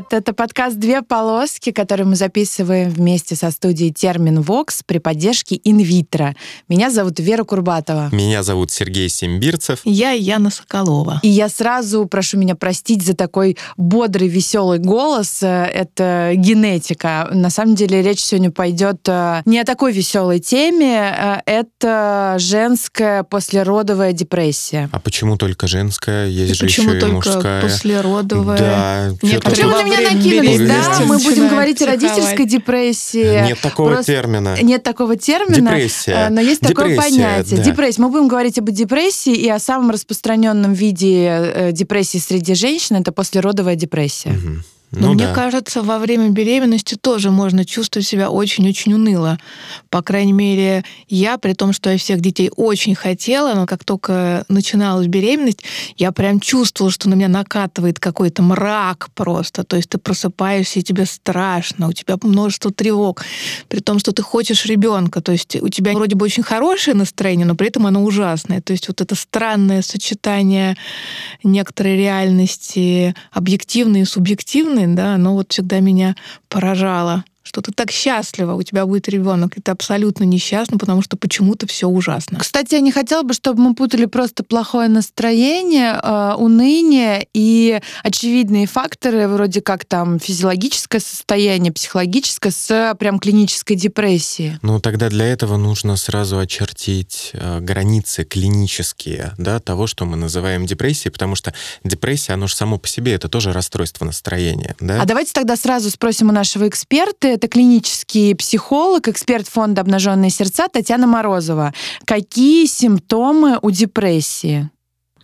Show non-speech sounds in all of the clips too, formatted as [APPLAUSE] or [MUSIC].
привет! Это подкаст «Две полоски», который мы записываем вместе со студией «Термин Вокс» при поддержке «Инвитро». Меня зовут Вера Курбатова. Меня зовут Сергей Симбирцев. Я Яна Соколова. И я сразу прошу меня простить за такой бодрый, веселый голос. Это генетика. На самом деле речь сегодня пойдет э, не о такой веселой теме. Э, это женская послеродовая депрессия. А почему только женская? Есть И же почему еще и только мужская. послеродовая? Да. Что-то- Почему на меня накинулись, да? Мы будем говорить о родительской депрессии. Нет такого Просто- термина. Нет такого термина, Депрессия. э, но есть такое Депрессия, понятие. да. Депрессия. Мы будем говорить об депрессии и о самом распространенном виде э, депрессии среди женщин это послеродовая депрессия. Мгм. Но Ну мне да. кажется, во время беременности тоже можно чувствовать себя очень-очень уныло. По крайней мере, я, при том, что я всех детей очень хотела, но как только начиналась беременность, я прям чувствовала, что на меня накатывает какой-то мрак просто. То есть ты просыпаешься, и тебе страшно, у тебя множество тревог, при том, что ты хочешь ребенка. То есть у тебя вроде бы очень хорошее настроение, но при этом оно ужасное. То есть вот это странное сочетание некоторой реальности объективной и субъективной, да, оно вот всегда меня поражало что ты так счастлива, у тебя будет ребенок, и ты абсолютно несчастна, потому что почему-то все ужасно. Кстати, я не хотела бы, чтобы мы путали просто плохое настроение, э, уныние и очевидные факторы, вроде как там физиологическое состояние, психологическое, с э, прям клинической депрессией. Ну, тогда для этого нужно сразу очертить э, границы клинические, да, того, что мы называем депрессией, потому что депрессия, оно же само по себе, это тоже расстройство настроения, да? А давайте тогда сразу спросим у нашего эксперта. Это клинический психолог, эксперт фонда «Обнаженные сердца» Татьяна Морозова. Какие симптомы у депрессии?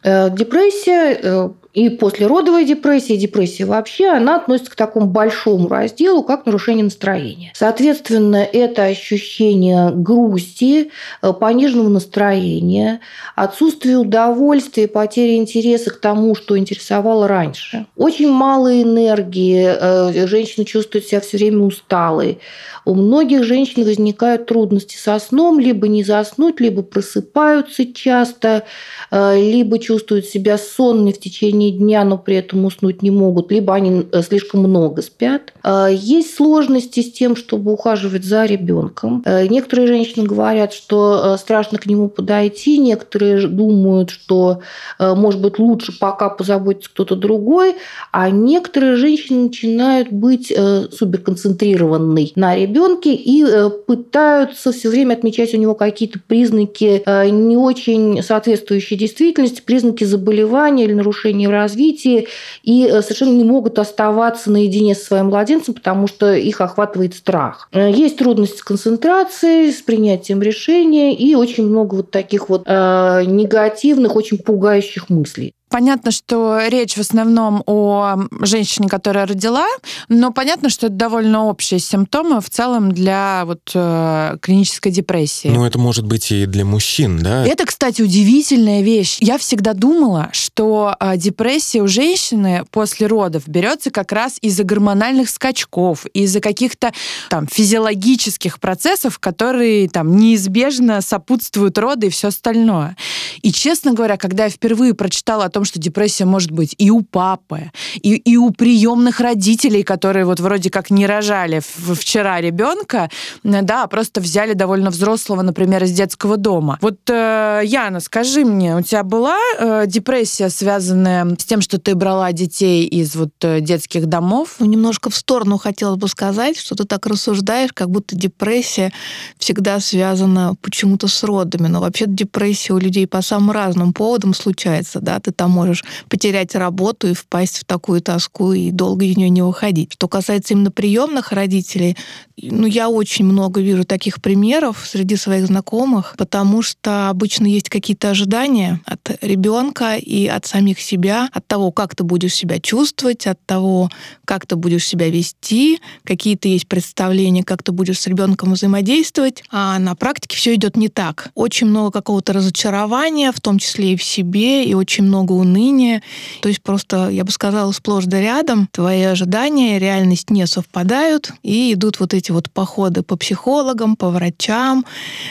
Э, Депрессия э, и послеродовая депрессия, депрессия вообще, она относится к такому большому разделу, как нарушение настроения. Соответственно, это ощущение грусти, э, пониженного настроения, отсутствие удовольствия, потеря интереса к тому, что интересовало раньше. Очень мало энергии, э, женщина чувствует себя все время усталой. У многих женщин возникают трудности со сном, либо не заснуть, либо просыпаются часто, э, либо чувствуют себя сонными в течение дня, но при этом уснуть не могут, либо они э, слишком много спят. Э, Есть сложности с тем, чтобы ухаживать за ребенком. Э, Некоторые женщины говорят, что страшно к нему подойти, некоторые думают, что, может быть, лучше пока позаботится кто-то другой, а некоторые женщины начинают быть суперконцентрированной на ребенке и пытаются все время отмечать у него какие-то признаки не очень соответствующие действительности, признаки заболевания или нарушения развитии, и э, совершенно не могут оставаться наедине со своим младенцем, потому что их охватывает страх. Э, Есть трудности с концентрацией, с принятием решения и очень много вот таких вот э, негативных, очень пугающих мыслей. Понятно, что речь в основном о женщине, которая родила, но понятно, что это довольно общие симптомы в целом для вот, э, клинической депрессии. Ну, это может быть и для мужчин, да? Это, кстати, удивительная вещь. Я всегда думала, что э, депрессия у женщины после родов берется как раз из-за гормональных скачков, из-за каких-то там физиологических процессов, которые там неизбежно сопутствуют роды и все остальное. И, честно говоря, когда я впервые прочитала о том, что депрессия может быть и у папы, и, и у приемных родителей, которые вот вроде как не рожали вчера ребенка, да, просто взяли довольно взрослого, например, из детского дома. Вот, э, Яна, скажи мне, у тебя была э, депрессия, связанная с тем, что ты брала детей из вот э, детских домов? Ну, немножко в сторону хотелось бы сказать, что ты так рассуждаешь, как будто депрессия всегда связана почему-то с родами. Но вообще депрессия у людей по самым разным поводам случается. Да? Ты там можешь потерять работу и впасть в такую тоску и долго из нее не выходить. Что касается именно приемных родителей, ну, я очень много вижу таких примеров среди своих знакомых, потому что обычно есть какие-то ожидания от ребенка и от самих себя, от того, как ты будешь себя чувствовать, от того, как ты будешь себя вести, какие-то есть представления, как ты будешь с ребенком взаимодействовать, а на практике все идет не так. Очень много какого-то разочарования, в том числе и в себе, и очень много уныния. То есть просто, я бы сказала, сплошь да рядом твои ожидания и реальность не совпадают, и идут вот эти вот походы по психологам, по врачам,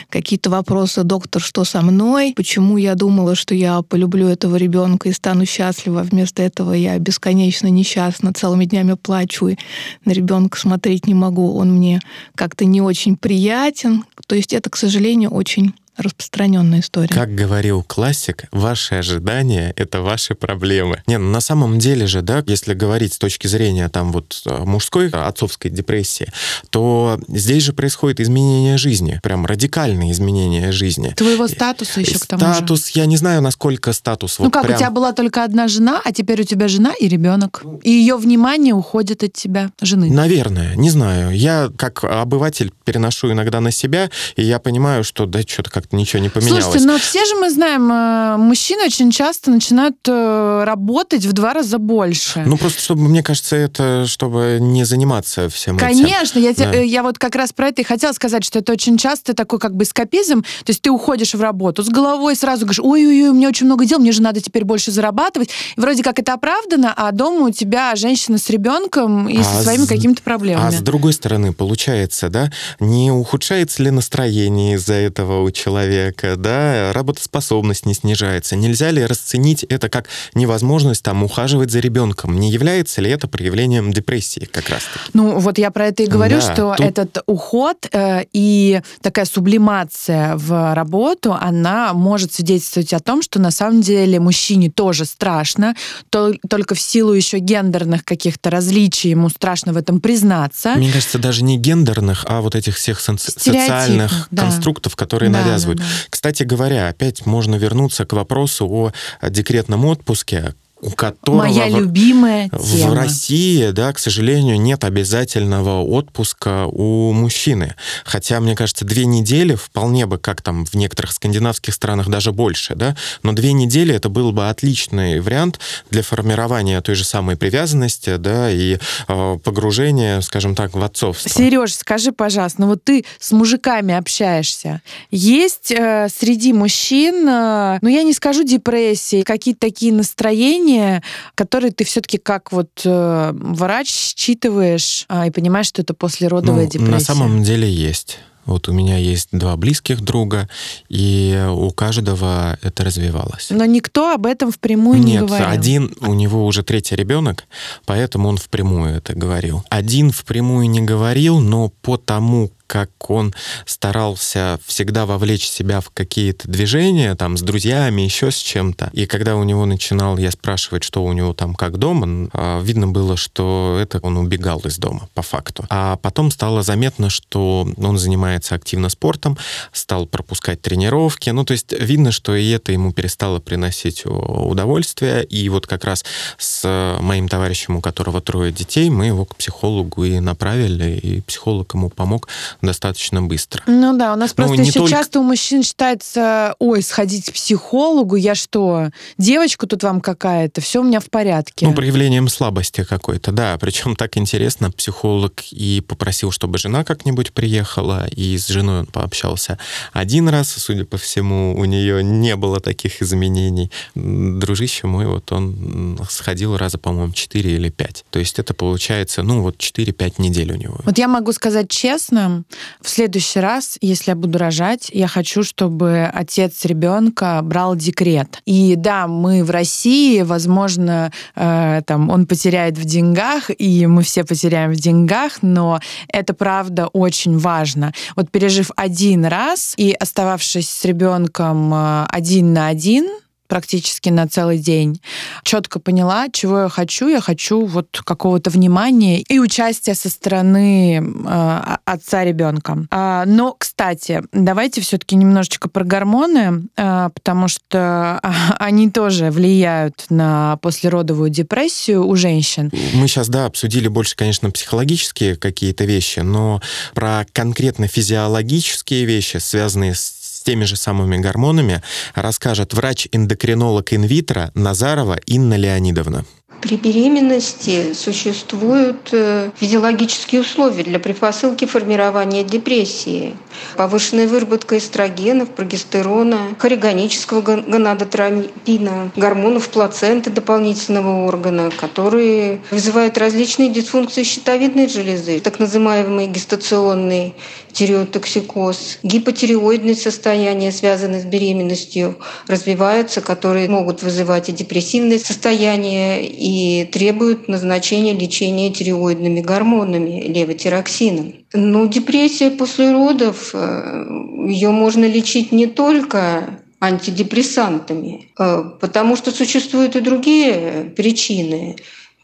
какие-то вопросы, доктор, что со мной, почему я думала, что я полюблю этого ребенка и стану счастлива. Вместо этого я бесконечно несчастна, целыми днями плачу и на ребенка смотреть не могу. Он мне как-то не очень приятен. То есть это, к сожалению, очень распространенная история. Как говорил классик, ваши ожидания — это ваши проблемы. Не, ну на самом деле же, да, если говорить с точки зрения там вот э, мужской, отцовской депрессии, то здесь же происходит изменение жизни, прям радикальные изменения жизни. Твоего статуса еще к тому же. Статус, я не знаю, насколько статус. Ну вот как, прям... у тебя была только одна жена, а теперь у тебя жена и ребенок. И ее внимание уходит от тебя, жены. Наверное, не знаю. Я как обыватель переношу иногда на себя, и я понимаю, что да, что-то как как-то ничего не поменялось. Слушайте, но все же мы знаем, э, мужчины очень часто начинают э, работать в два раза больше. Ну, просто, чтобы, мне кажется, это чтобы не заниматься всем Конечно, этим. я, да. я вот как раз про это и хотела сказать, что это очень часто такой как бы эскапизм, то есть ты уходишь в работу с головой, сразу говоришь, ой-ой-ой, у меня очень много дел, мне же надо теперь больше зарабатывать. И вроде как это оправдано, а дома у тебя женщина с ребенком и а со своими с... какими-то проблемами. А с другой стороны, получается, да, не ухудшается ли настроение из-за этого у человека? Человека, да, работоспособность не снижается. Нельзя ли расценить это как невозможность там ухаживать за ребенком? Не является ли это проявлением депрессии как раз? -таки? Ну, вот я про это и говорю, да, что тут... этот уход э, и такая сублимация в работу, она может свидетельствовать о том, что на самом деле мужчине тоже страшно, то, только в силу еще гендерных каких-то различий ему страшно в этом признаться. Мне кажется, даже не гендерных, а вот этих всех социальных да. конструктов, которые да, навязывают рассказывают. Да, да. Кстати говоря, опять можно вернуться к вопросу о декретном отпуске, у которого Моя любимая тема. в России, да, к сожалению, нет обязательного отпуска у мужчины. Хотя, мне кажется, две недели вполне бы, как там в некоторых скандинавских странах, даже больше, да, но две недели это был бы отличный вариант для формирования той же самой привязанности, да, и э, погружения, скажем так, в отцовство. Сереж, скажи, пожалуйста, ну вот ты с мужиками общаешься. Есть э, среди мужчин, э, ну я не скажу депрессии, какие-то такие настроения, явление, которое ты все-таки как вот э, врач считываешь а, и понимаешь, что это послеродовая ну, депрессия? На самом деле есть. Вот у меня есть два близких друга, и у каждого это развивалось. Но никто об этом впрямую Нет, не говорил. один, у него уже третий ребенок, поэтому он впрямую это говорил. Один впрямую не говорил, но по тому, как он старался всегда вовлечь себя в какие-то движения, там, с друзьями, еще с чем-то. И когда у него начинал я спрашивать, что у него там как дома, а, видно было, что это он убегал из дома, по факту. А потом стало заметно, что он занимается активно спортом, стал пропускать тренировки. Ну, то есть видно, что и это ему перестало приносить удовольствие. И вот как раз с моим товарищем, у которого трое детей, мы его к психологу и направили, и психолог ему помог достаточно быстро. Ну да, у нас ну, просто еще только... часто у мужчин считается, ой, сходить к психологу, я что, девочку тут вам какая-то, все у меня в порядке. Ну, проявлением слабости какой-то, да. Причем так интересно, психолог и попросил, чтобы жена как-нибудь приехала, и с женой он пообщался один раз, судя по всему, у нее не было таких изменений. Дружище мой, вот он сходил раза, по-моему, 4 или 5. То есть это получается, ну, вот 4-5 недель у него. Вот я могу сказать честно, в следующий раз, если я буду рожать, я хочу, чтобы отец ребенка брал декрет. И да, мы в России, возможно, э, там он потеряет в деньгах, и мы все потеряем в деньгах, но это правда очень важно. Вот пережив один раз и остававшись с ребенком э, один на один, практически на целый день. Четко поняла, чего я хочу. Я хочу вот какого-то внимания и участия со стороны э, отца ребенка. А, но, кстати, давайте все-таки немножечко про гормоны, э, потому что они тоже влияют на послеродовую депрессию у женщин. Мы сейчас, да, обсудили больше, конечно, психологические какие-то вещи, но про конкретно физиологические вещи, связанные с теми же самыми гормонами, расскажет врач-эндокринолог инвитро Назарова Инна Леонидовна. При беременности существуют э, физиологические условия для предпосылки формирования депрессии. Повышенная выработка эстрогенов, прогестерона, хоригонического гонадотропина, гормонов плаценты дополнительного органа, которые вызывают различные дисфункции щитовидной железы, так называемый гестационный тиреотоксикоз, гипотиреоидные состояния, связанные с беременностью, развиваются, которые могут вызывать и депрессивные состояния, и требуют назначения лечения тиреоидными гормонами, левотироксином. Но депрессия после родов, э, ее можно лечить не только антидепрессантами, э, потому что существуют и другие причины.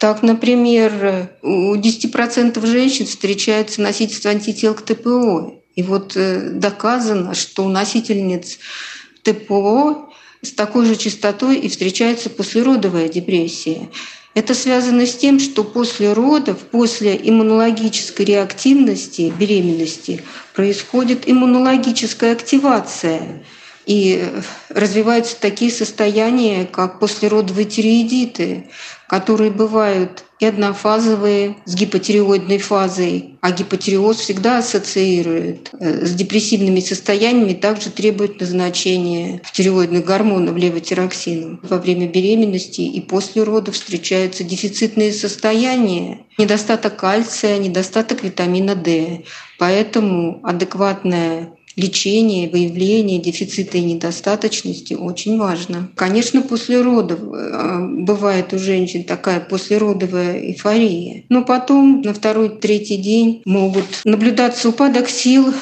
Так, например, у 10% женщин встречается носительство антител к ТПО. И вот э, доказано, что у носительниц ТПО с такой же частотой и встречается послеродовая депрессия. Это связано с тем, что после родов, после иммунологической реактивности беременности происходит иммунологическая активация. И развиваются такие состояния, как послеродовые тиреидиты, которые бывают и однофазовые с гипотиреоидной фазой, а гипотиреоз всегда ассоциирует э, с депрессивными состояниями, также требует назначения тиреоидных гормонов левотироксином. Во время беременности и после родов встречаются дефицитные состояния, недостаток кальция, недостаток витамина D. Поэтому адекватная лечение, выявление дефицита и недостаточности очень важно. Конечно, после родов э, бывает у женщин такая послеродовая эйфория, но потом на второй-третий день могут наблюдаться упадок сил,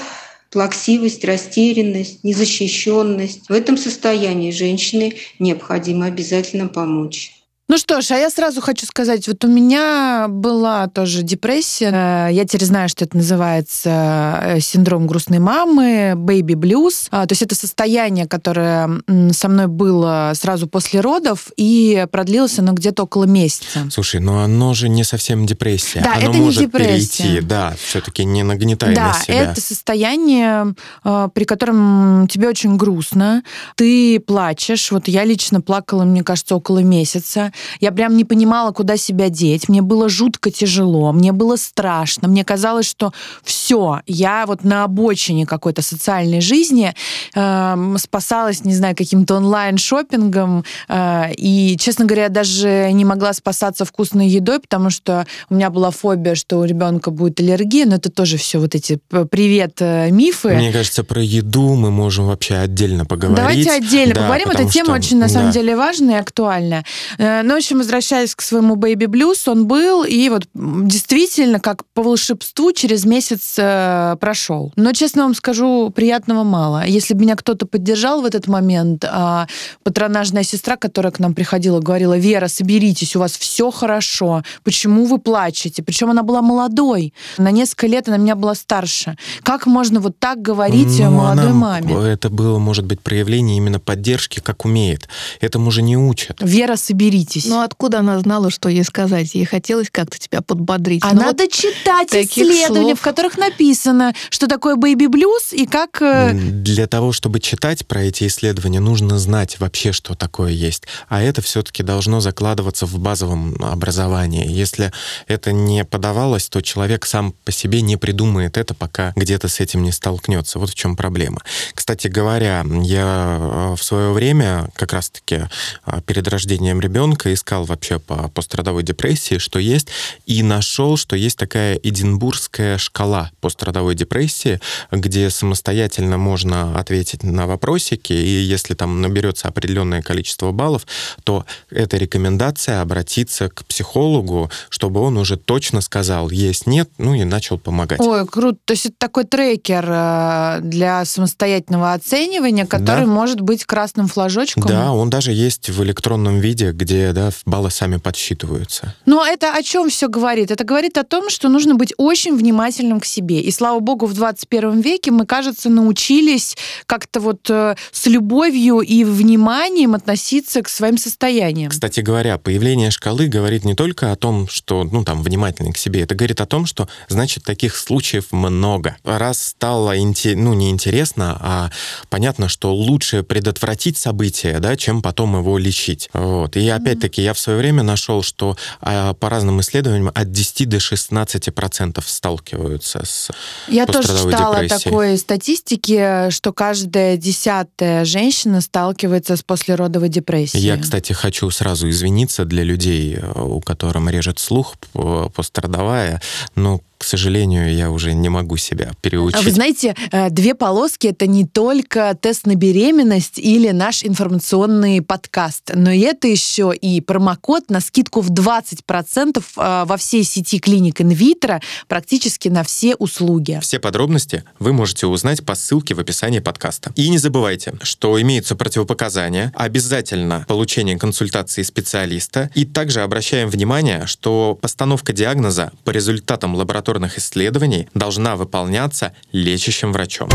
плаксивость, растерянность, незащищенность. В этом состоянии женщине необходимо обязательно помочь. Ну что ж, а я сразу хочу сказать, вот у меня была тоже депрессия. Я теперь знаю, что это называется э, синдром грустной мамы, baby blues. А, то есть это состояние, которое со мной было сразу после родов, и продлилось оно где-то около месяца. Слушай, но оно же не совсем депрессия. Да, оно это может не депрессия. перейти, да, все-таки не нагнетай да, на себя. это состояние, э, при котором тебе очень грустно, ты плачешь. Вот я лично плакала, мне кажется, около месяца. Я прям не понимала, куда себя деть. Мне было жутко тяжело, мне было страшно. Мне казалось, что все, я вот на обочине какой-то социальной жизни э, спасалась, не знаю, каким-то онлайн-шопингом. Э, и, честно говоря, даже не могла спасаться вкусной едой, потому что у меня была фобия, что у ребенка будет аллергия. Но это тоже все вот эти привет э, мифы. Мне кажется, про еду мы можем вообще отдельно поговорить. Давайте отдельно Да, поговорим. Эта тема что- очень, на самом да. деле, важная и актуальная. Э, Но, в общем, возвращаясь к своему Baby Blues, он был, и вот действительно, как по волшебству, через месяц э, прошел. Но, честно вам скажу, приятного мало. Если бы меня кто-то поддержал в этот момент, а патронажная сестра, которая к нам приходила, говорила, Вера, соберитесь, у вас все хорошо. Почему вы плачете? Причем она была молодой. На несколько лет она меня была старше. Как можно вот так говорить Ну, молодой она- маме? Это было, может быть, проявление именно поддержки, как умеет. Этому же не учат. Вера, соберитесь. Ну откуда она знала, что ей сказать? Ей хотелось как-то тебя подбодрить. А Ну, надо читать таких исследования, слов. в которых написано, что такое бэйби блюз и как... э, Для того, чтобы читать про эти исследования, нужно знать вообще, что такое есть. А это все-таки должно закладываться в базовом образовании. Если это не подавалось, то человек сам по себе не придумает это, пока где-то с этим не столкнется. Вот в чем проблема. Кстати говоря, я э, в свое время, как раз-таки э, перед рождением ребенка, искал вообще по пострадовой депрессии, что есть, и нашел, что есть такая эдинбургская шкала пострадовой депрессии, где самостоятельно можно ответить на вопросики, и если там наберется определенное количество баллов, то это рекомендация обратиться к психологу, чтобы он уже точно сказал, есть, нет, ну и начал помогать. Ой, круто. То есть это такой трекер э, для самостоятельного оценивания, который Да. может быть красным флажочком. Да, он даже есть в электронном виде, где да, баллы сами подсчитываются. Но это о чем все говорит? Это говорит о том, что нужно быть очень внимательным к себе. И слава богу, в 21 веке мы, кажется, научились как-то вот э, с любовью и вниманием относиться к своим состояниям. Кстати говоря, появление шкалы говорит не только о том, что, ну, там, внимательный к себе, это говорит о том, что, значит, таких случаев много. Раз стало, ну, не интересно, а понятно, что лучше предотвратить событие, да, чем потом его лечить. Вот. И опять опять-таки, я в свое время нашел, что а, по разным исследованиям от 10 до 16 процентов сталкиваются с Я тоже читала депрессией. такой статистики, что каждая десятая женщина сталкивается с послеродовой депрессией. Я, кстати, хочу сразу извиниться для людей, э, у которых режет слух пострадовая, но к сожалению, я уже не могу себя переучить. Вы знаете, э, две полоски это не только тест на беременность или наш информационный подкаст, но это еще и промокод на скидку в 20% э, во всей сети клиник инвитро практически на все услуги. Все подробности вы можете узнать по ссылке в описании подкаста. И не забывайте, что имеются противопоказания, обязательно получение консультации специалиста, и также обращаем внимание, что постановка диагноза по результатам лаборатории лабораторных исследований должна выполняться лечащим врачом.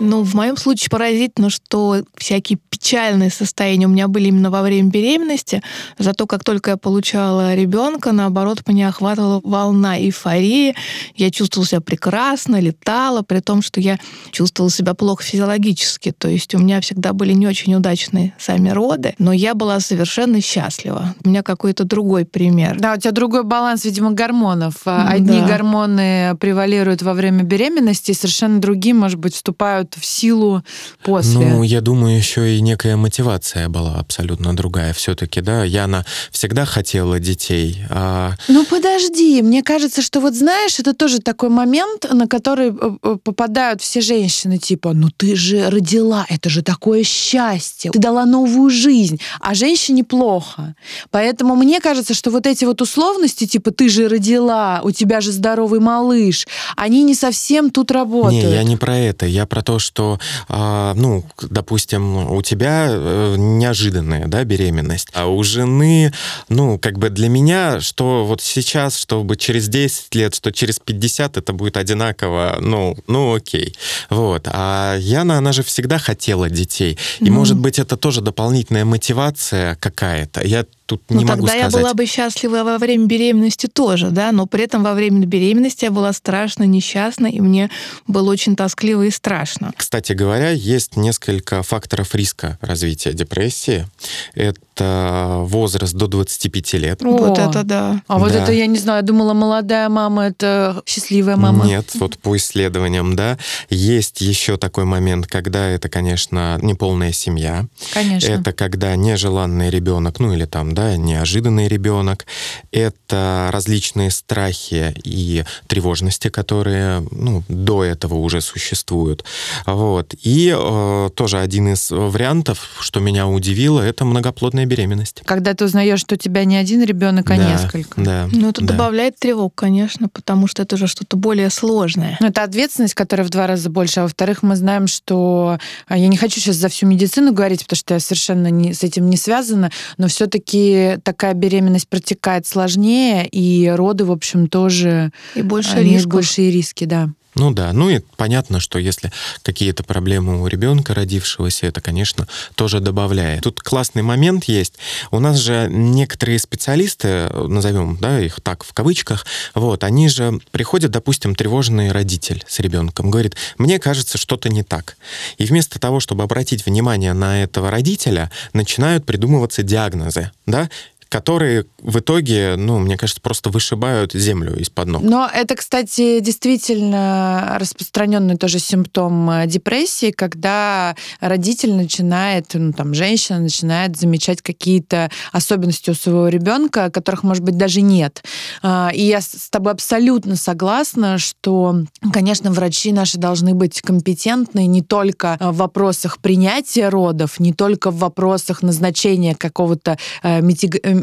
Ну, в моем случае поразительно, что всякие печальные состояния у меня были именно во время беременности. Зато как только я получала ребенка, наоборот, меня охватывала волна эйфории. Я чувствовала себя прекрасно, летала, при том, что я чувствовала себя плохо физиологически. То есть у меня всегда были не очень удачные сами роды, но я была совершенно счастлива. У меня какой-то другой пример. Да, у тебя другой баланс, видимо, гормонов. Одни да. гормоны превалируют во время беременности, совершенно другие, может быть, вступают вступают в силу после. Ну, я думаю, еще и некая мотивация была абсолютно другая все-таки, да. Яна всегда хотела детей. А... Ну, подожди, мне кажется, что вот знаешь, это тоже такой момент, на который э, э, попадают все женщины, типа, ну ты же родила, это же такое счастье, ты дала новую жизнь, а женщине плохо. Поэтому мне кажется, что вот эти вот условности, типа, ты же родила, у тебя же здоровый малыш, они не совсем тут работают. Не, я не про это, я про то, что, а, ну, допустим, у тебя э, неожиданная, да, беременность, а у жены, ну, как бы для меня, что вот сейчас, чтобы через 10 лет, что через 50 это будет одинаково, ну, ну, окей. Вот. А Яна, она же всегда хотела детей. И, mm. может быть, это тоже дополнительная мотивация какая-то. Я тут не ну, могу тогда сказать. я была бы счастлива во время беременности тоже, да, но при этом во время беременности я была страшно несчастна, и мне было очень тоскливо и страшно. Кстати говоря, есть несколько факторов риска развития депрессии. Это возраст до 25 лет. О, вот это да. А вот это я не знаю, думала, молодая мама это счастливая мама. Нет, вот по исследованиям, да. Есть еще такой момент, когда это, конечно, неполная семья. Конечно. Это когда нежеланный ребенок, ну или там да, неожиданный ребенок, это различные страхи и тревожности, которые ну, до этого уже существуют. Вот. И э, тоже один из вариантов, что меня удивило, это многоплодная беременность. Когда ты узнаешь, что у тебя не один ребенок, а да, несколько. Да. Ну, это да. добавляет тревог, конечно, потому что это уже что-то более сложное. Ну, это ответственность, которая в два раза больше. А во-вторых, мы знаем, что а, я не хочу сейчас за всю медицину говорить, потому что я совершенно не, с этим не связана, но все-таки такая беременность протекает сложнее, и роды, в общем, тоже и больше риски. большие риски, да. Ну да, ну и понятно, что если какие-то проблемы у ребенка родившегося, это, конечно, тоже добавляет. Тут классный момент есть. У нас же некоторые специалисты, назовем да, их так в кавычках, вот, они же приходят, допустим, тревожный родитель с ребенком, говорит, мне кажется, что-то не так. И вместо того, чтобы обратить внимание на этого родителя, начинают придумываться диагнозы, да, которые в итоге, ну, мне кажется, просто вышибают землю из-под ног. Но это, кстати, действительно распространенный тоже симптом э, депрессии, когда родитель начинает, ну, там, женщина начинает замечать какие-то особенности у своего ребенка, которых, может быть, даже нет. А, и я с тобой абсолютно согласна, что, конечно, врачи наши должны быть компетентны не только в вопросах принятия родов, не только в вопросах назначения какого-то э,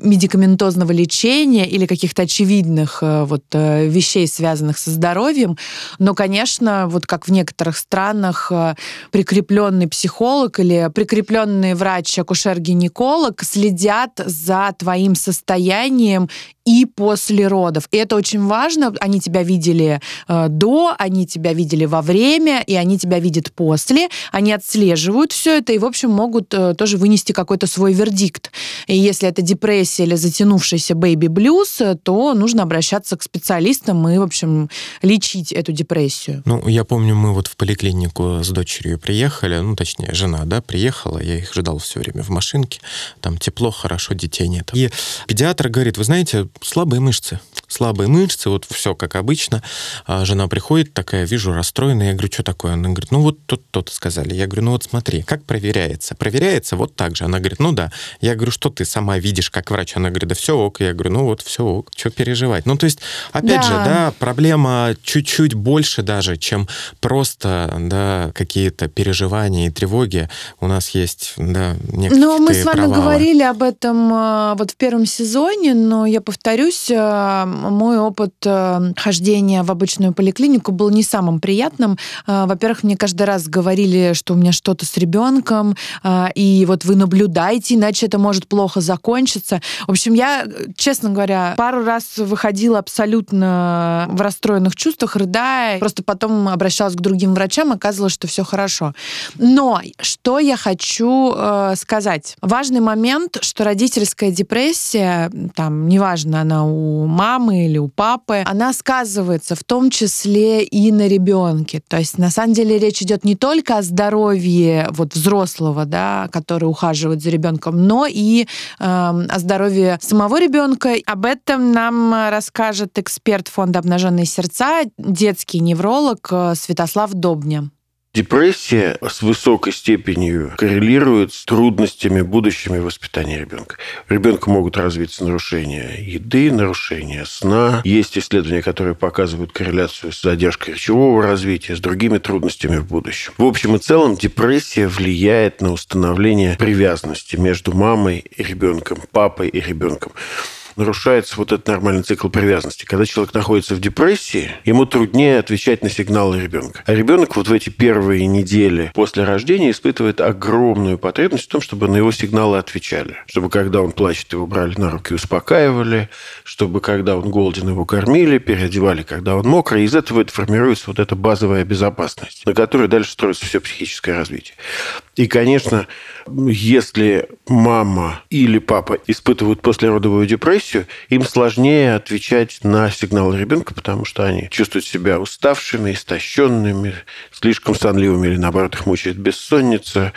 медикаментозного лечения или каких-то очевидных э, вот э, вещей, связанных со здоровьем. Но, конечно, вот как в некоторых странах э, прикрепленный психолог или прикрепленный врач-акушер-гинеколог следят за твоим состоянием и после родов. И это очень важно. Они тебя видели до, они тебя видели во время, и они тебя видят после. Они отслеживают все это и, в общем, могут тоже вынести какой-то свой вердикт. И если это депрессия, депрессия или затянувшийся baby blues, то нужно обращаться к специалистам и, в общем, лечить эту депрессию. Ну, я помню, мы вот в поликлинику с дочерью приехали, ну, точнее, жена, да, приехала, я их ждал все время в машинке, там тепло, хорошо, детей нет. И педиатр говорит, вы знаете, слабые мышцы, слабые мышцы, вот все как обычно. А жена приходит такая, вижу, расстроенная, я говорю, что такое? Она говорит, ну вот тут то-то сказали. Я говорю, ну вот смотри, как проверяется? Проверяется вот так же. Она говорит, ну да. Я говорю, что ты сама видишь как врач? Она говорит, да все ок. Я говорю, ну вот все ок, что переживать? Ну то есть, опять да. же, да, проблема чуть-чуть больше даже, чем просто, да, какие-то переживания и тревоги. У нас есть, да, некоторые Ну, мы с вами провалы. говорили об этом а, вот в первом сезоне, но я повторюсь, а, мой опыт а, хождения в обычную поликлинику был не самым приятным. Во-первых, мне каждый раз говорили, что у меня что-то с ребенком, и вот вы наблюдаете, иначе это может плохо закончиться. В общем, я, честно говоря, пару раз выходила абсолютно в расстроенных чувствах, рыдая, просто потом обращалась к другим врачам, оказывалось, что все хорошо. Но что я хочу э, сказать? Важный момент, что родительская депрессия, там, неважно, она у мамы или у папы, она сказывается в том числе и на ребенке. То есть, на самом деле, речь идет не только о здоровье вот взрослого, да, который ухаживает за ребенком, но и э, о здоровье самого ребенка. Об этом нам расскажет эксперт фонда «Обнаженные сердца», детский невролог э, Святослав Добня. Депрессия с высокой степенью коррелирует с трудностями будущими воспитания ребенка. У ребенка могут развиться нарушения еды, нарушения сна. Есть исследования, которые показывают корреляцию с задержкой речевого развития, с другими трудностями в будущем. В общем и целом депрессия влияет на установление привязанности между мамой и ребенком, папой и ребенком нарушается вот этот нормальный цикл привязанности. Когда человек находится в депрессии, ему труднее отвечать на сигналы ребенка. А ребенок вот в эти первые недели после рождения испытывает огромную потребность в том, чтобы на его сигналы отвечали. Чтобы когда он плачет, его брали на руки успокаивали. Чтобы когда он голоден, его кормили, переодевали, когда он мокрый. Из этого формируется вот эта базовая безопасность, на которой дальше строится все психическое развитие. И, конечно, если мама или папа испытывают послеродовую депрессию, им сложнее отвечать на сигналы ребенка, потому что они чувствуют себя уставшими, истощенными, слишком сонливыми или, наоборот, их мучает бессонница,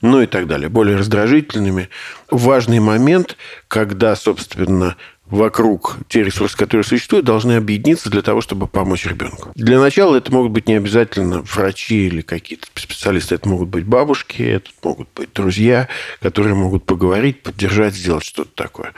ну и так далее, более раздражительными. Важный момент, когда, собственно, вокруг те ресурсы, которые существуют, должны объединиться для того, чтобы помочь ребенку. Для начала это могут быть не обязательно врачи или какие-то специалисты, это могут быть бабушки, это могут быть друзья, которые могут поговорить, поддержать, сделать что-то такое.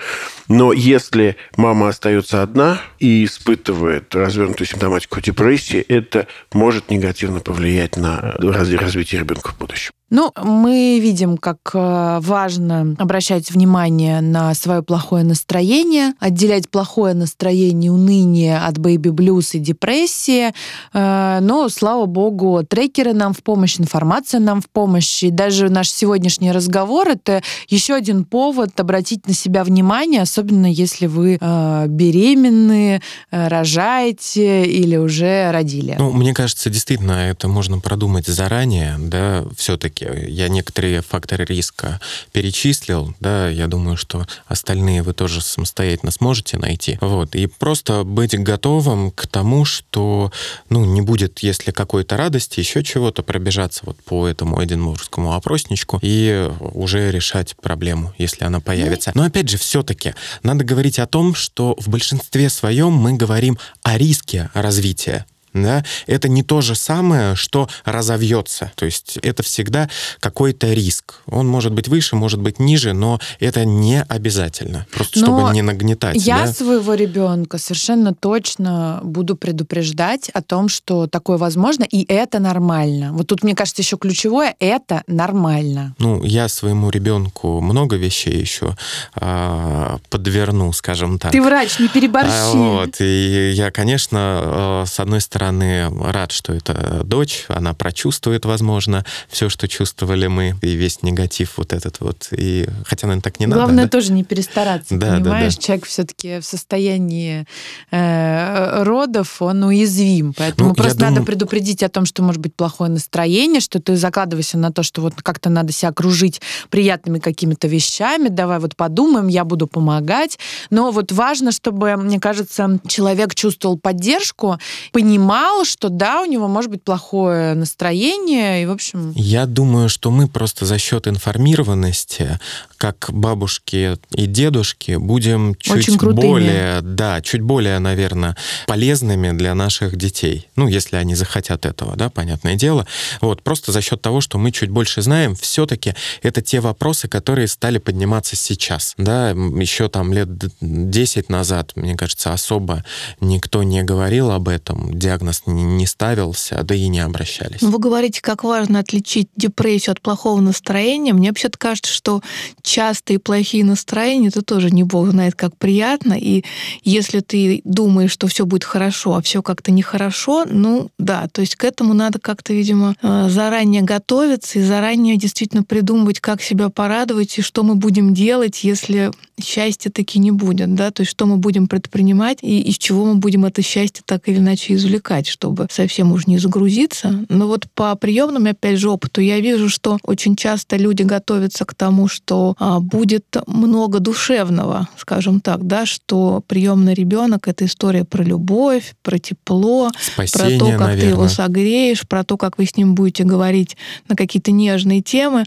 Но если мама остается одна и испытывает развернутую симптоматику депрессии, это может негативно повлиять на развитие ребенка в будущем. Ну, мы видим, как э, важно обращать внимание на свое плохое настроение, отделять плохое настроение, уныние от baby blues и депрессии. Э, но, слава богу, трекеры нам в помощь, информация нам в помощь. И даже наш сегодняшний разговор — это еще один повод обратить на себя внимание, особенно если вы э, беременны, рожаете или уже родили. Ну, мне кажется, действительно, это можно продумать заранее, да, все-таки все Я некоторые факторы риска перечислил, да, я думаю, что остальные вы тоже самостоятельно сможете найти. Вот, и просто быть готовым к тому, что, ну, не будет, если какой-то радости, еще чего-то, пробежаться вот по этому эдинбургскому опросничку и уже решать проблему, если она появится. Но опять же, все-таки надо говорить о том, что в большинстве своем мы говорим о риске развития да, это не то же самое, что разовьется. То есть это всегда какой-то риск. Он может быть выше, может быть ниже, но это не обязательно. Просто но чтобы не нагнетать. Я да? своего ребенка совершенно точно буду предупреждать о том, что такое возможно, и это нормально. Вот тут, мне кажется, еще ключевое — это нормально. Ну, я своему ребенку много вещей еще а, подверну, скажем так. Ты врач, не переборщи. А, вот, и я, конечно, а, с одной стороны, стороны, рад, что это дочь, она прочувствует, возможно, все, что чувствовали мы, и весь негатив вот этот вот. И, хотя, наверное, так не Главное надо. Главное тоже не перестараться, да, понимаешь? Да, да. Человек все-таки в состоянии э, родов, он уязвим. Поэтому Ну, просто думаю- надо предупредить о том, что может быть плохое настроение, что ты закладываешься на то, что вот как-то надо себя окружить приятными какими-то вещами, давай вот подумаем, я буду помогать. Но вот важно, чтобы, мне кажется, человек чувствовал поддержку, понимал, что да, у него может быть плохое настроение, и, в общем... Я думаю, что мы просто за счет информированности, как бабушки и дедушки, будем чуть Очень крутыми. более, да, чуть более, наверное, полезными для наших детей. Ну, если они захотят этого, да, понятное дело. Вот, просто за счет того, что мы чуть больше знаем, все-таки это те вопросы, которые стали подниматься сейчас. Да, еще там лет 10 назад, мне кажется, особо никто не говорил об этом, диагноз не- не ставился, да и не обращались. Ну, Вы говорите, как важно отличить депрессию от плохого настроения. Мне вообще-то кажется, что частые плохие настроения, это тоже не бог знает, как приятно. И если ты думаешь, что все будет хорошо, а все как-то нехорошо, ну да, то есть к этому надо как-то, видимо, э, заранее готовиться и заранее действительно придумывать, как себя порадовать и что мы будем делать, если счастья таки не будет, да, то есть что мы будем предпринимать и из чего мы будем это счастье так или иначе извлекать, чтобы совсем уж не загрузиться. Но вот по приемным, опять же, опыту я вижу, что очень часто люди готовятся к тому, что а, будет много душевного, скажем так, да, что приемный ребенок это история про любовь, про тепло, про Спасение, то, как ты его наверное. согреешь, про то, как вы с ним будете говорить на какие-то нежные темы.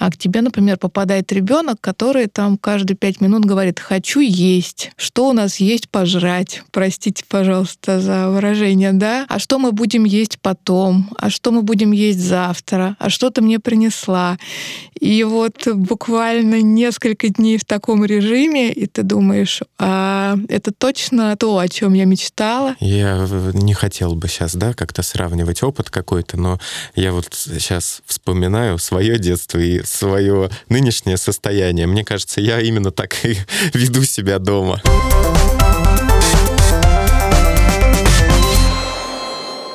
А к тебе, например, попадает ребенок, который там каждые пять минут говорит «хочу есть», «что у нас есть пожрать», простите, пожалуйста, за выражение, да, «а что мы будем есть потом», «а что мы будем есть завтра», «а что ты мне принесла». И вот буквально несколько дней в таком режиме, и ты думаешь, а это точно то, о чем я мечтала, Я не хотел бы сейчас, да, как-то сравнивать опыт какой-то, но я вот сейчас вспоминаю свое детство и свое нынешнее состояние. Мне кажется, я именно так и [LAUGHS] веду себя дома.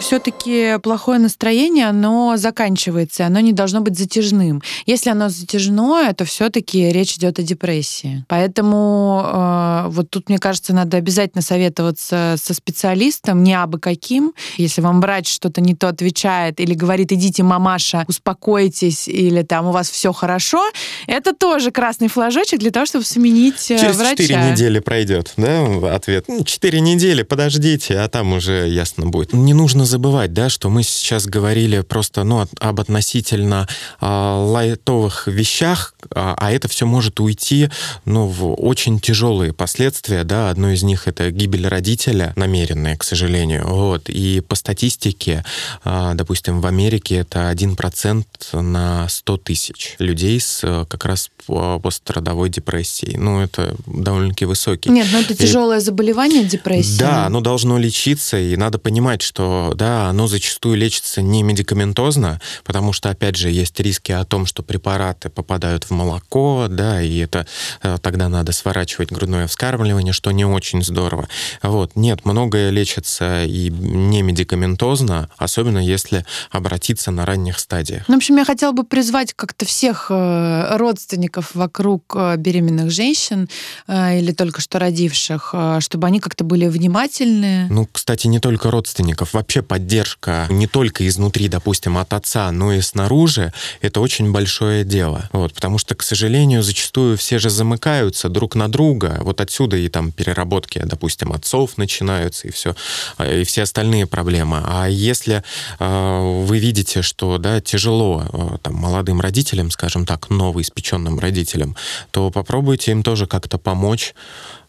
Все-таки плохое настроение, оно заканчивается, оно не должно быть затяжным. Если оно затяжное, то все-таки речь идет о депрессии. Поэтому э, вот тут, мне кажется, надо обязательно советоваться со специалистом, не абы каким. Если вам врач что-то не то отвечает или говорит, идите, мамаша, успокойтесь, или там у вас все хорошо, это тоже красный флажочек для того, чтобы сменить э, Через врача. 4 недели пройдет, да, ответ. Ну, 4 недели, подождите, а там уже ясно будет. Не нужно забывать, да, что мы сейчас говорили просто, ну, об относительно а, лайтовых вещах, а, а это все может уйти, ну, в очень тяжелые последствия, да, одно из них это гибель родителя, намеренная, к сожалению, вот, и по статистике, а, допустим, в Америке это 1% на 100 тысяч людей с э, как раз по- пострадовой депрессией. Ну, это довольно-таки высокий. Нет, ну это И- тяжелое заболевание, депрессия. Да, оно должно лечиться, и надо понимать, что да, оно зачастую лечится не медикаментозно, потому что, опять же, есть риски о том, что препараты попадают в молоко, да, и это э, тогда надо сворачивать грудное вскармливание, что не очень здорово. Вот, нет, многое лечится и не медикаментозно, особенно если обратиться на ранних стадиях. Ну, в общем, я хотела бы призвать как-то всех э, родственников вокруг э, беременных женщин или только что родивших, чтобы они как-то были внимательны. Ну, кстати, не только родственников, вообще поддержка не только изнутри, допустим, от отца, но и снаружи, это очень большое дело. Вот, потому что, к сожалению, зачастую все же замыкаются друг на друга. Вот отсюда и там переработки, допустим, отцов начинаются и все, и все остальные проблемы. А если э, вы видите, что да, тяжело э, там, молодым родителям, скажем так, новоиспеченным родителям, то попробуйте им тоже как-то помочь.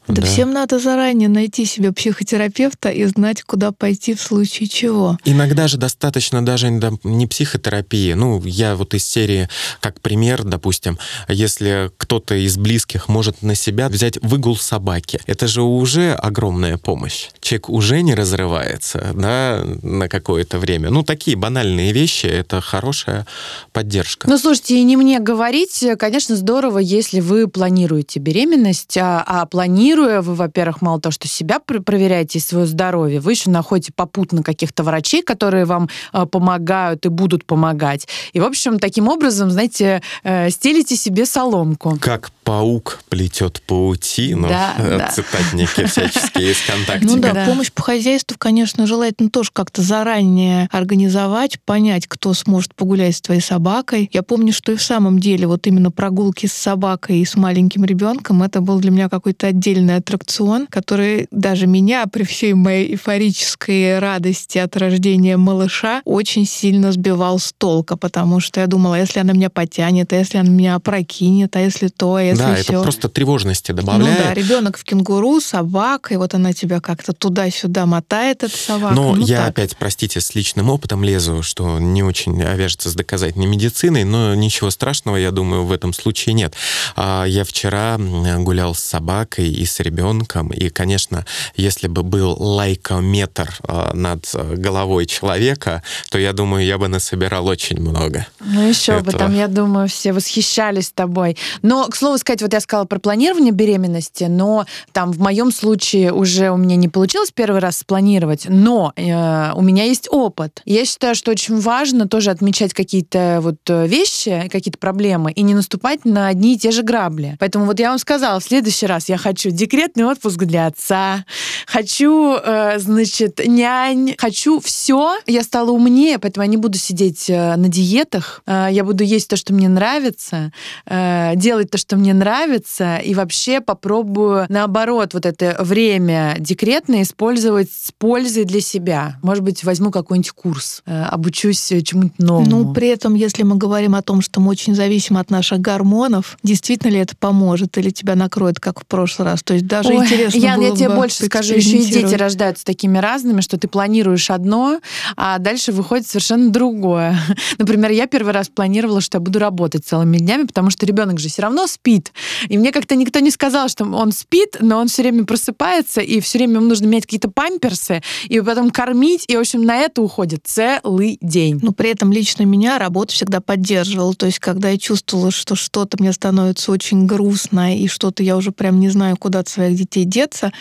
Да, всем надо заранее найти себе психотерапевта и знать, куда пойти в случае чего. Иногда же достаточно даже да, не психотерапии. Ну, я вот из серии, как пример, допустим, если кто-то из близких может на себя взять выгул собаки, это же уже огромная помощь. Человек уже не разрывается, да, на какое-то время. Ну, такие банальные вещи — это хорошая поддержка. Ну, слушайте, и не мне говорить, конечно, здорово, если вы планируете беременность, а, а планируете планируя, вы, во-первых, мало того, что себя проверяете и свое здоровье, вы еще находите попутно каких-то врачей, которые вам э, помогают и будут помогать. И, в общем, таким образом, знаете, э, стелите себе соломку. Как паук плетет паутину. Да, да. Цитатники [LAUGHS] всяческие из контактика. Ну да, да, помощь по хозяйству, конечно, желательно тоже как-то заранее организовать, понять, кто сможет погулять с твоей собакой. Я помню, что и в самом деле вот именно прогулки с собакой и с маленьким ребенком это был для меня какой-то отдельный аттракцион, который даже меня при всей моей эйфорической радости от рождения малыша очень сильно сбивал с толка, потому что я думала, если она меня потянет, а если она меня опрокинет, а если то, а если Да, все. это просто тревожности добавляет. Ну да, ребенок в кенгуру, собака, и вот она тебя как-то туда-сюда мотает, эта собака. Но ну, я так. опять, простите, с личным опытом лезу, что не очень вяжется с доказательной медициной, но ничего страшного, я думаю, в этом случае нет. А Я вчера гулял с собакой и с ребенком, и, конечно, если бы был лайкометр а, над головой человека, то, я думаю, я бы насобирал очень много. Ну еще этого. бы, там, я думаю, все восхищались тобой. Но, к слову сказать, вот я сказала про планирование беременности, но там в моем случае уже у меня не получилось первый раз спланировать, но э, у меня есть опыт. Я считаю, что очень важно тоже отмечать какие-то вот э, вещи, какие-то проблемы и не наступать на одни и те же грабли. Поэтому вот я вам сказала, в следующий раз я хочу декретный отпуск для отца, хочу, э, значит, нянь, хочу все. Я стала умнее, поэтому я не буду сидеть э, на диетах, э, я буду есть то, что мне нравится, делать то, что мне нравится, и вообще попробую, наоборот, вот это время декретное использовать с пользой для себя. Может быть, возьму какой-нибудь курс, обучусь чему-нибудь новому. Ну, при этом, если мы говорим о том, что мы очень зависим от наших гормонов, действительно ли это поможет или тебя накроет, как в прошлый раз? То есть даже Ой, интересно Ян, было я тебе бы больше скажу, еще и дети рождаются такими разными, что ты планируешь одно, а дальше выходит совершенно другое. [LAUGHS] Например, я первый раз планировала, что я буду работать целыми днями, потому что ребенок же все равно спит. И мне как-то никто не сказал, что он спит, но он все время просыпается, и все время ему нужно менять какие-то памперсы, и потом кормить, и, в общем, на это уходит целый день. Но при этом лично меня работа всегда поддерживала. То есть, когда я чувствовала, что что-то мне становится очень грустно, и что-то я уже прям не знаю, куда от своих детей деться,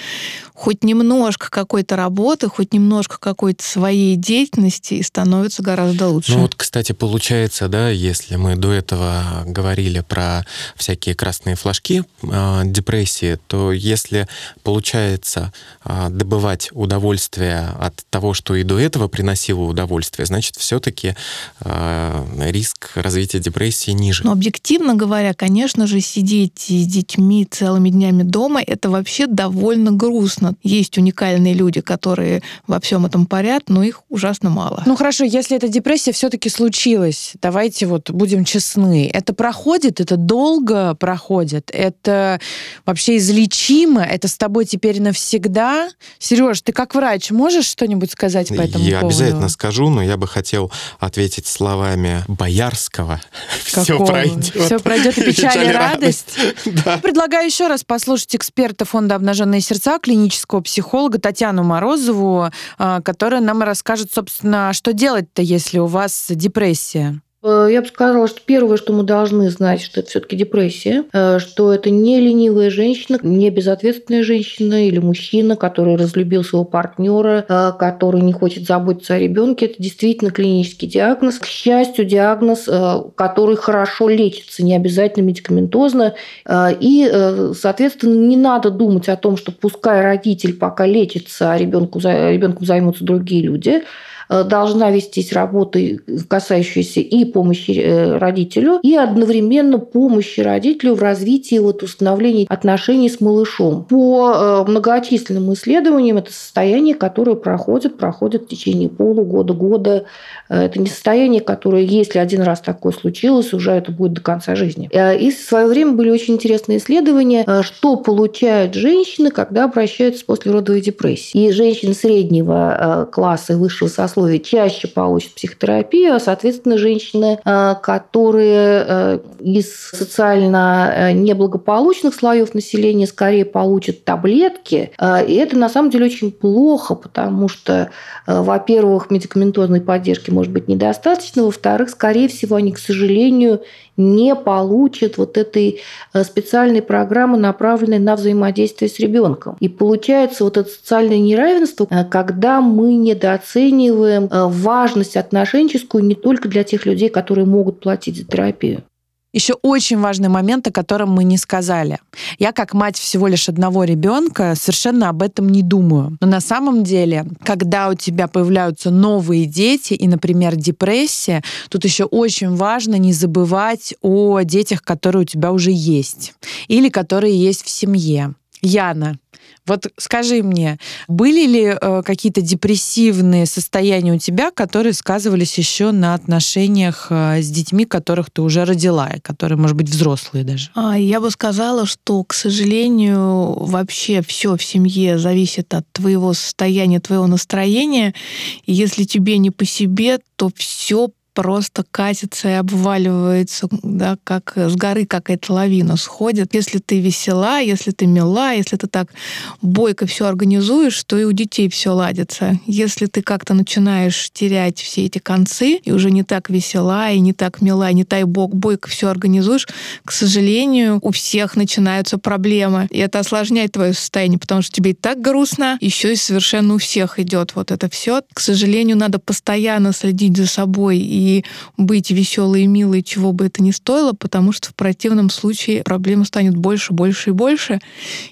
хоть немножко какой-то работы, хоть немножко какой-то своей деятельности, и становится гораздо лучше. Ну вот, кстати, получается, да, если мы до этого говорили про всякие красные флажки э, депрессии, то если получается э, добывать удовольствие от того, что и до этого приносило удовольствие, значит, все-таки э, риск развития депрессии ниже. Но объективно говоря, конечно же, сидеть с детьми целыми днями дома это вообще довольно грустно. Есть уникальные люди, которые во всем этом парят, но их ужасно мало. Ну хорошо, если эта депрессия все-таки случилась, давайте вот будем честны, это проходит, это долго проходит, это вообще излечимо, это с тобой теперь навсегда. Сереж, ты как врач можешь что-нибудь сказать по этому я поводу? обязательно скажу, но я бы хотел ответить словами Боярского. Все пройдет. Все пройдет и печаль, и радость. Да. Предлагаю еще раз послушать эксперта фонда «Обнаженные сердца», клинического психолога Татьяну Морозову, а, которая нам расскажет, собственно, что делать-то, если у вас депрессия. Э, я бы сказала, что первое, что мы должны знать, что это все-таки депрессия, э, что это не ленивая женщина, не безответственная женщина или мужчина, который разлюбил своего партнера, э, который не хочет заботиться о ребенке. Это действительно клинический диагноз. К счастью, диагноз, который хорошо лечится, не обязательно медикаментозно. И, соответственно, не надо думать о том, что пускай родитель пока лечится, а ребенку, ребенком займутся другие люди. Э, должна вестись работа, касающаяся и помощи э, родителю, и одновременно помощи родителю в развитии вот установления отношений с малышом. По э, многочисленным исследованиям это состояние, которое проходит, проходит в течение полугода, года. Это не состояние, которое, если один раз такое случилось, уже это будет до конца жизни. И в свое время были очень интересные исследования, что получают женщины, когда обращаются после родовой депрессии. И женщины среднего класса и высшего сословия сословие чаще получат психотерапию, а, соответственно, женщины, э, которые э, из социально неблагополучных слоев населения скорее получат таблетки. И это на самом деле очень плохо, потому что, во-первых, медикаментозной поддержки может быть недостаточно, во-вторых, скорее всего, они, к сожалению, не получат вот этой специальной программы, направленной на взаимодействие с ребенком. И получается вот это социальное неравенство, когда мы недооцениваем э, важность отношенческую не только для тех людей, которые могут платить за терапию. Еще очень важный момент, о котором мы не сказали. Я, как мать всего лишь одного ребенка, совершенно об этом не думаю. Но на самом деле, когда у тебя появляются новые дети и, например, депрессия, тут еще очень важно не забывать о детях, которые у тебя уже есть или которые есть в семье. Яна, вот скажи мне, были ли э, какие-то депрессивные состояния у тебя, которые сказывались еще на отношениях э, с детьми, которых ты уже родила, и которые, может быть, взрослые даже? А, я бы сказала, что, к сожалению, вообще все в семье зависит от твоего состояния, твоего настроения. И если тебе не по себе, то все просто катится и обваливается, да, как с горы какая-то лавина сходит. Если ты весела, если ты мила, если ты так бойко все организуешь, то и у детей все ладится. Если ты как-то начинаешь терять все эти концы и уже не так весела и не так мила, и не дай бог бойко все организуешь, к сожалению, у всех начинаются проблемы. И это осложняет твое состояние, потому что тебе и так грустно, еще и совершенно у всех идет вот это все. К сожалению, надо постоянно следить за собой и и быть веселой и милой, чего бы это ни стоило, потому что в противном случае проблем станет больше, больше и больше.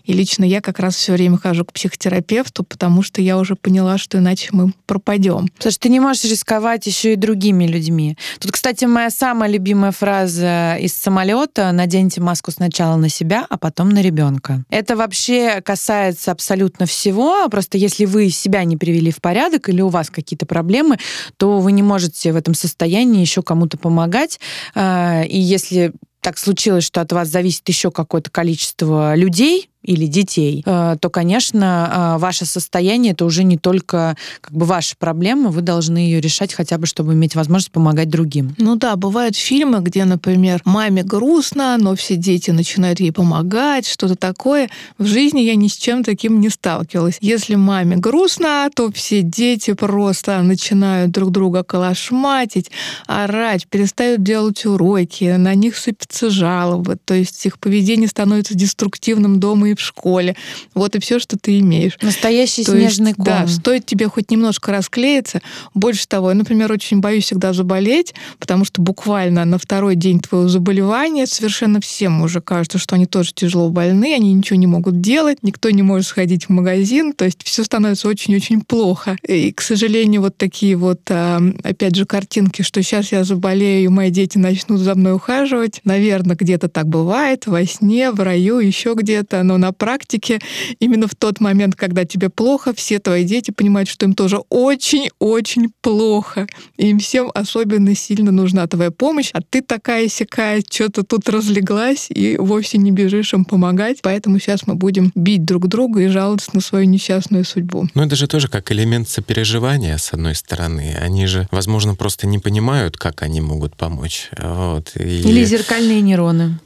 И лично я как раз все время хожу к психотерапевту, потому что я уже поняла, что иначе мы пропадем. Что ты не можешь рисковать еще и другими людьми. Тут, кстати, моя самая любимая фраза из самолета «наденьте маску сначала на себя, а потом на ребенка». Это вообще касается абсолютно всего. Просто если вы себя не привели в порядок или у вас какие-то проблемы, то вы не можете в этом состоянии состоянии еще кому-то помогать. А, и если так случилось, что от вас зависит еще какое-то количество людей, или детей, э, то, конечно, э, ваше состояние это уже не только как бы ваша проблема, вы должны ее решать хотя бы, чтобы иметь возможность помогать другим. Ну да, бывают фильмы, где, например, маме грустно, но все дети начинают ей помогать, что-то такое. В жизни я ни с чем таким не сталкивалась. Если маме грустно, то все дети просто начинают друг друга колошматить, орать, перестают делать уроки, на них сыпятся жалобы, то есть их поведение становится деструктивным дома и в школе. Вот и все, что ты имеешь. Настоящий То снежный есть, ком. Да, стоит тебе хоть немножко расклеиться. Больше того, я, например, очень боюсь всегда заболеть, потому что буквально на второй день твоего заболевания совершенно всем уже кажется, что они тоже тяжело больны, они ничего не могут делать, никто не может сходить в магазин, то есть все становится очень-очень плохо. И, к сожалению, вот такие вот, опять же, картинки, что сейчас я заболею, и мои дети начнут за мной ухаживать, наверное, где-то так бывает, во сне, в раю, еще где-то, но на практике именно в тот момент, когда тебе плохо, все твои дети понимают, что им тоже очень-очень плохо. И им всем особенно сильно нужна твоя помощь, а ты такая сякая, что-то тут разлеглась и вовсе не бежишь им помогать. Поэтому сейчас мы будем бить друг друга и жаловаться на свою несчастную судьбу. Ну, это же тоже как элемент сопереживания, с одной стороны. Они же, возможно, просто не понимают, как они могут помочь. Вот. И... Или зеркальные нейроны.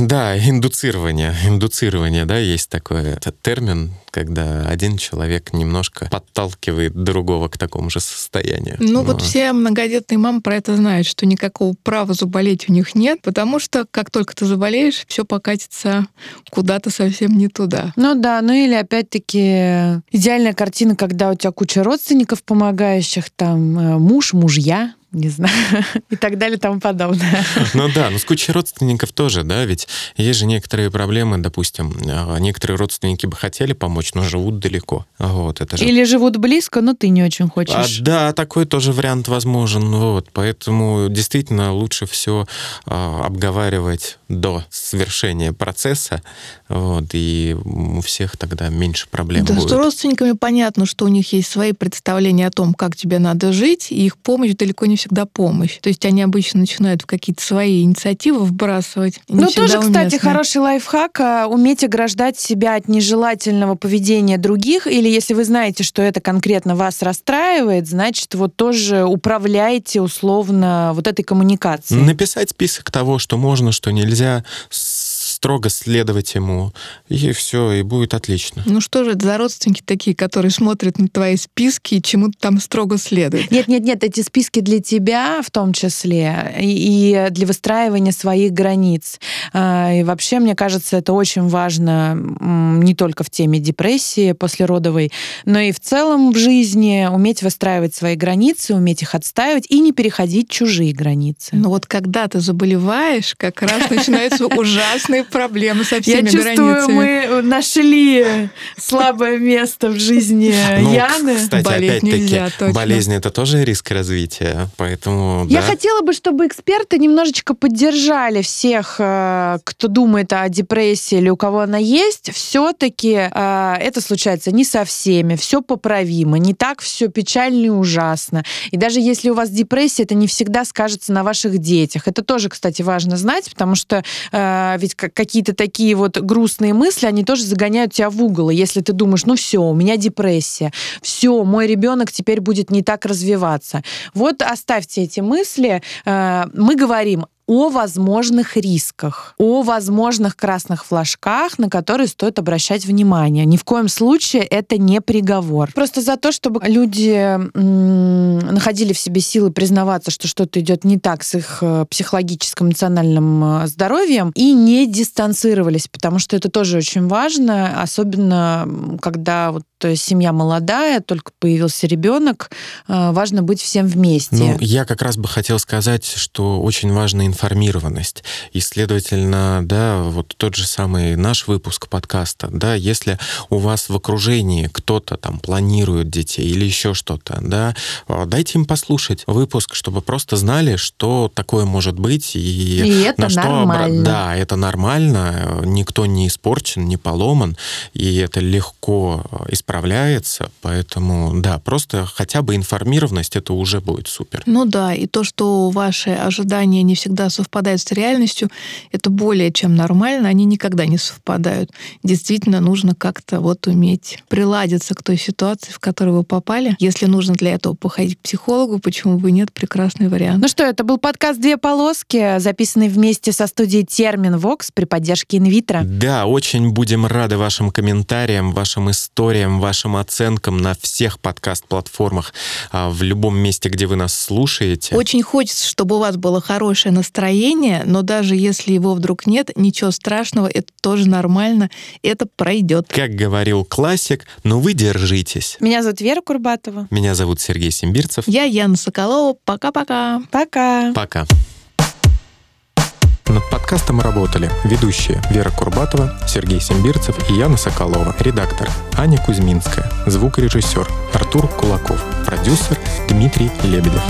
Да, индуцирование. Индуцирование, да, есть такой этот термин, когда один человек немножко подталкивает другого к такому же состоянию. Ну Но... вот все многодетные мамы про это знают, что никакого права заболеть у них нет, потому что как только ты заболеешь, все покатится куда-то совсем не туда. Ну да, ну или опять-таки идеальная картина, когда у тебя куча родственников помогающих, там э, муж, мужья, не знаю, [LAUGHS] и так далее и тому подобное. [LAUGHS] Ну да, ну с кучей родственников тоже, да, ведь есть же некоторые проблемы, допустим, а, некоторые родственники бы хотели помочь, но живут далеко. Вот, это же... Или живут близко, но ты не очень хочешь. А, да, такой тоже вариант возможен. Вот, поэтому действительно лучше все а, обговаривать до совершения процесса, вот, и у всех тогда меньше проблем да, будет. с родственниками понятно, что у них есть свои представления о том, как тебе надо жить, и их помощь далеко не всегда помощь. То есть они обычно начинают в какие-то свои инициативы вбрасывать. Ну, тоже, уместны. кстати, хороший лайфхак а, — уметь ограждать себя от нежелательного поведения других, или если вы знаете, что это конкретно вас расстраивает, значит, вот тоже управляете условно вот этой коммуникацией. Написать список того, что можно, что нельзя, нельзя строго следовать ему, и все, и будет отлично. Ну что же это за родственники такие, которые смотрят на твои списки и чему-то там строго следуют? Нет, нет, нет, эти списки для тебя в том числе, и для выстраивания своих границ. А, и вообще, мне кажется, это очень важно не только в теме депрессии послеродовой, но и в целом в жизни уметь выстраивать свои границы, уметь их отстаивать и не переходить чужие границы. Ну вот когда ты заболеваешь, как раз начинаются [LAUGHS] ужасные проблемы со всеми Я чувствую, мы нашли слабое место в жизни ну, Яны. Кстати, Болеть нельзя, точно. болезнь это тоже риск развития, поэтому... Я да. хотела бы, чтобы эксперты немножечко поддержали всех, э, кто думает о депрессии или у кого она есть. Все-таки э, это случается не со всеми, все поправимо, не так все печально и ужасно. И даже если у вас депрессия, это не всегда скажется на ваших детях. Это тоже, кстати, важно знать, потому что э, ведь как какие-то такие вот грустные мысли, они тоже загоняют тебя в угол. И если ты думаешь, ну все, у меня депрессия, все, мой ребенок теперь будет не так развиваться. Вот оставьте эти мысли. Э, мы говорим о возможных рисках, о возможных красных флажках, на которые стоит обращать внимание. Ни в коем случае это не приговор. Просто за то, чтобы люди находили в себе силы признаваться, что что-то идет не так с их э, психологическим, эмоциональным э, здоровьем, и не дистанцировались, потому что это тоже очень важно, особенно когда вот э, семья молодая, только появился ребенок, важно быть всем вместе. Ну, я как раз бы хотел сказать, что очень важно информированность. И, следовательно, да, вот тот же самый наш выпуск подкаста, да, если у вас в окружении кто-то там планирует детей или еще что-то, да, а, дайте им послушать выпуск, чтобы просто знали, что такое может быть и, и это на что нормально. Да, это нормально, никто не испорчен, не поломан, и это легко исправляется, поэтому, да, просто хотя бы информированность, это уже будет супер. Ну да, и то, что ваши ожидания не всегда совпадают с реальностью, это более чем нормально, они никогда не совпадают. Действительно, нужно как-то вот уметь приладиться к той ситуации, в которую вы попали. Если нужно для этого походить к психологу, почему бы нет, прекрасный вариант. Ну что, это был подкаст «Две полоски», записанный вместе со студией «Термин Вокс» при поддержке «Инвитро». Да, очень будем рады вашим комментариям, вашим историям, вашим оценкам на всех подкаст-платформах, а, в любом месте, где вы нас слушаете. Очень хочется, чтобы у вас было хорошее настроение, но даже если его вдруг нет, ничего страшного, это тоже нормально, это пройдет. Как говорил классик, ну вы держитесь. Меня зовут Вера Курбатова. Меня зовут Сергей Симбирцев. Я Яна Соколова. Пока-пока. Пока. Пока. Над подкастом работали ведущие Вера Курбатова, Сергей Симбирцев и Яна Соколова, редактор Аня Кузьминская, звукорежиссер Артур Кулаков, продюсер Дмитрий Лебедев.